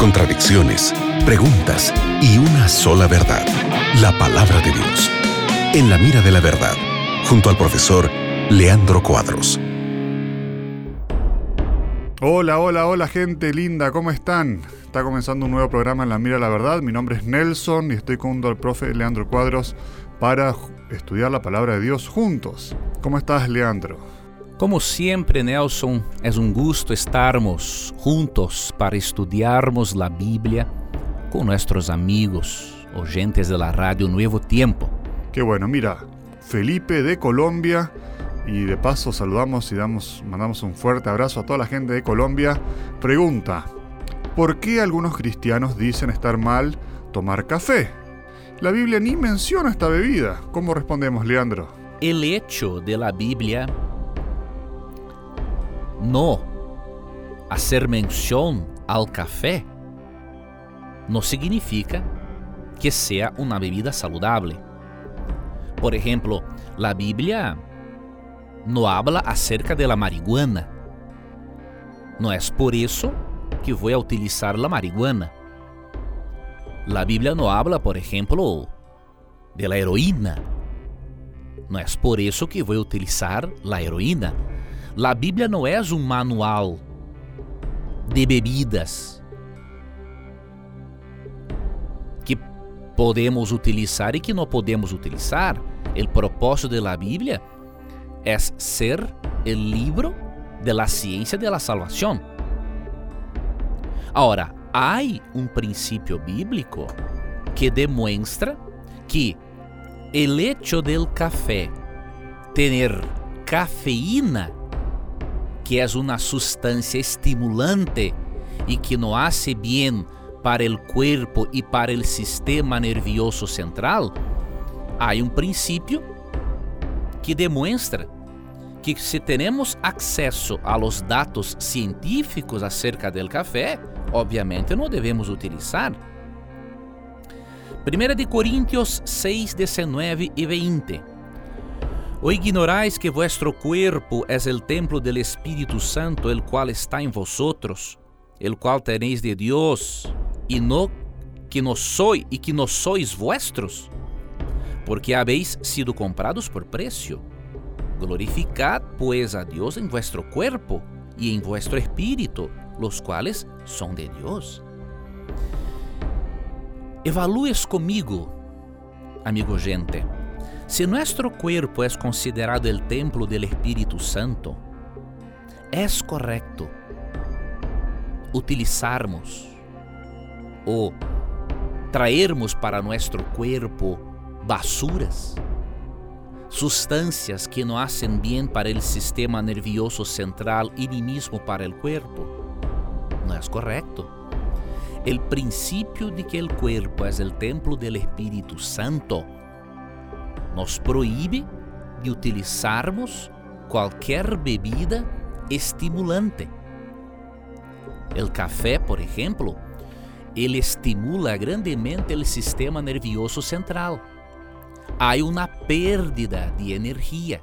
contradicciones, preguntas y una sola verdad, la palabra de Dios. En la mira de la verdad, junto al profesor Leandro Cuadros. Hola, hola, hola gente linda, ¿cómo están? Está comenzando un nuevo programa en La Mira de la Verdad. Mi nombre es Nelson y estoy con el profe Leandro Cuadros para estudiar la palabra de Dios juntos. ¿Cómo estás, Leandro? Como siempre, Nelson, es un gusto estarmos juntos para estudiarmos la Biblia con nuestros amigos, oyentes de la radio Nuevo Tiempo. Qué bueno, mira, Felipe de Colombia y de paso saludamos y damos, mandamos un fuerte abrazo a toda la gente de Colombia. Pregunta, ¿por qué algunos cristianos dicen estar mal tomar café? La Biblia ni menciona esta bebida. ¿Cómo respondemos, Leandro? El hecho de la Biblia no hacer mención al café no significa que sea una bebida saludable. Por ejemplo, la Biblia no habla acerca de la marihuana. No es por eso que voy a utilizar la marihuana. La Biblia no habla, por ejemplo, de la heroína. No es por eso que voy a utilizar la heroína. La Bíblia não é um manual de bebidas que podemos utilizar e que não podemos utilizar. O propósito da Bíblia é ser o livro de la ciência de la salvação. Agora, há um princípio bíblico que demonstra que o hecho del café ter cafeína que é uma substância estimulante e que não hace bem para o corpo e para o sistema nervioso central, há um princípio que demonstra que se temos acesso a los dados científicos acerca do café, obviamente não devemos utilizar. 1 de Coríntios 6, 19 e 20 O ignorais que vuestro cuerpo es el templo del Espíritu Santo, el cual está en vosotros, el cual tenéis de Dios, y no que no soy y que no sois vuestros, porque habéis sido comprados por precio. Glorificad pues a Dios en vuestro cuerpo y en vuestro espíritu, los cuales son de Dios. Evalúes comigo, amigo gente. Se nuestro cuerpo es considerado el templo del Espíritu Santo, es correcto utilizarmos o traermos para nuestro cuerpo basuras, sustancias que no hacen bien para el sistema nervioso central y ni mismo para el cuerpo. No es correcto. El principio de que el cuerpo es el templo del Espíritu Santo nos proíbe de utilizarmos qualquer bebida estimulante. O café, por exemplo, ele estimula grandemente o sistema nervioso central. Há uma pérdida de energia.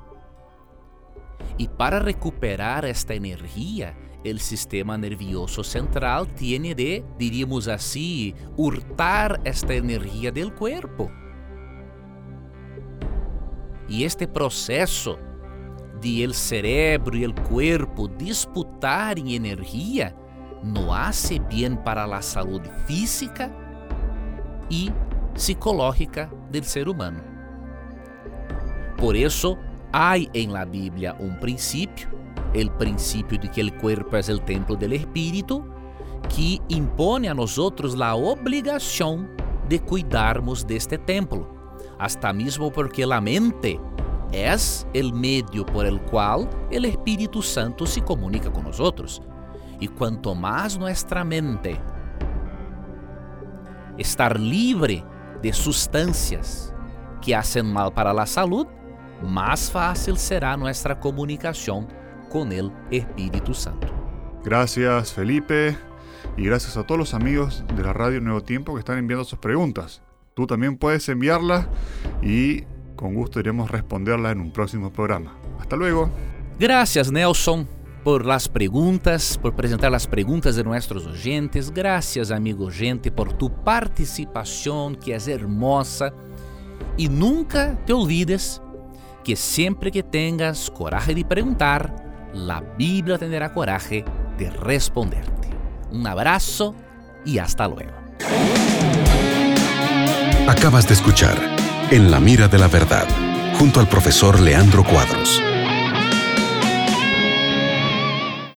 E para recuperar esta energia, o sistema nervioso central tem de, diríamos assim, hurtar esta energia do corpo. E este processo de el cerebro e el cuerpo disputarem energia não hace bem para a saúde física e psicológica do ser humano. Por isso, há em la Bíblia um princípio, o princípio de que o corpo é o templo do Espírito, que impõe a nós a obrigação de cuidarmos deste templo hasta mismo porque la mente es el medio por el cual el Espíritu Santo se comunica con nosotros. Y cuanto más nuestra mente estar libre de sustancias que hacen mal para la salud, más fácil será nuestra comunicación con el Espíritu Santo. Gracias Felipe y gracias a todos los amigos de la radio Nuevo Tiempo que están enviando sus preguntas. Tú también puedes enviarla y con gusto iremos responderla en un próximo programa. Hasta luego. Gracias, Nelson, por las preguntas, por presentar las preguntas de nuestros oyentes. Gracias, amigo oyente, por tu participación que es hermosa. Y nunca te olvides que siempre que tengas coraje de preguntar, la Biblia tendrá coraje de responderte. Un abrazo y hasta luego. Acabas de escuchar En la mira de la verdad, junto al profesor Leandro Cuadros.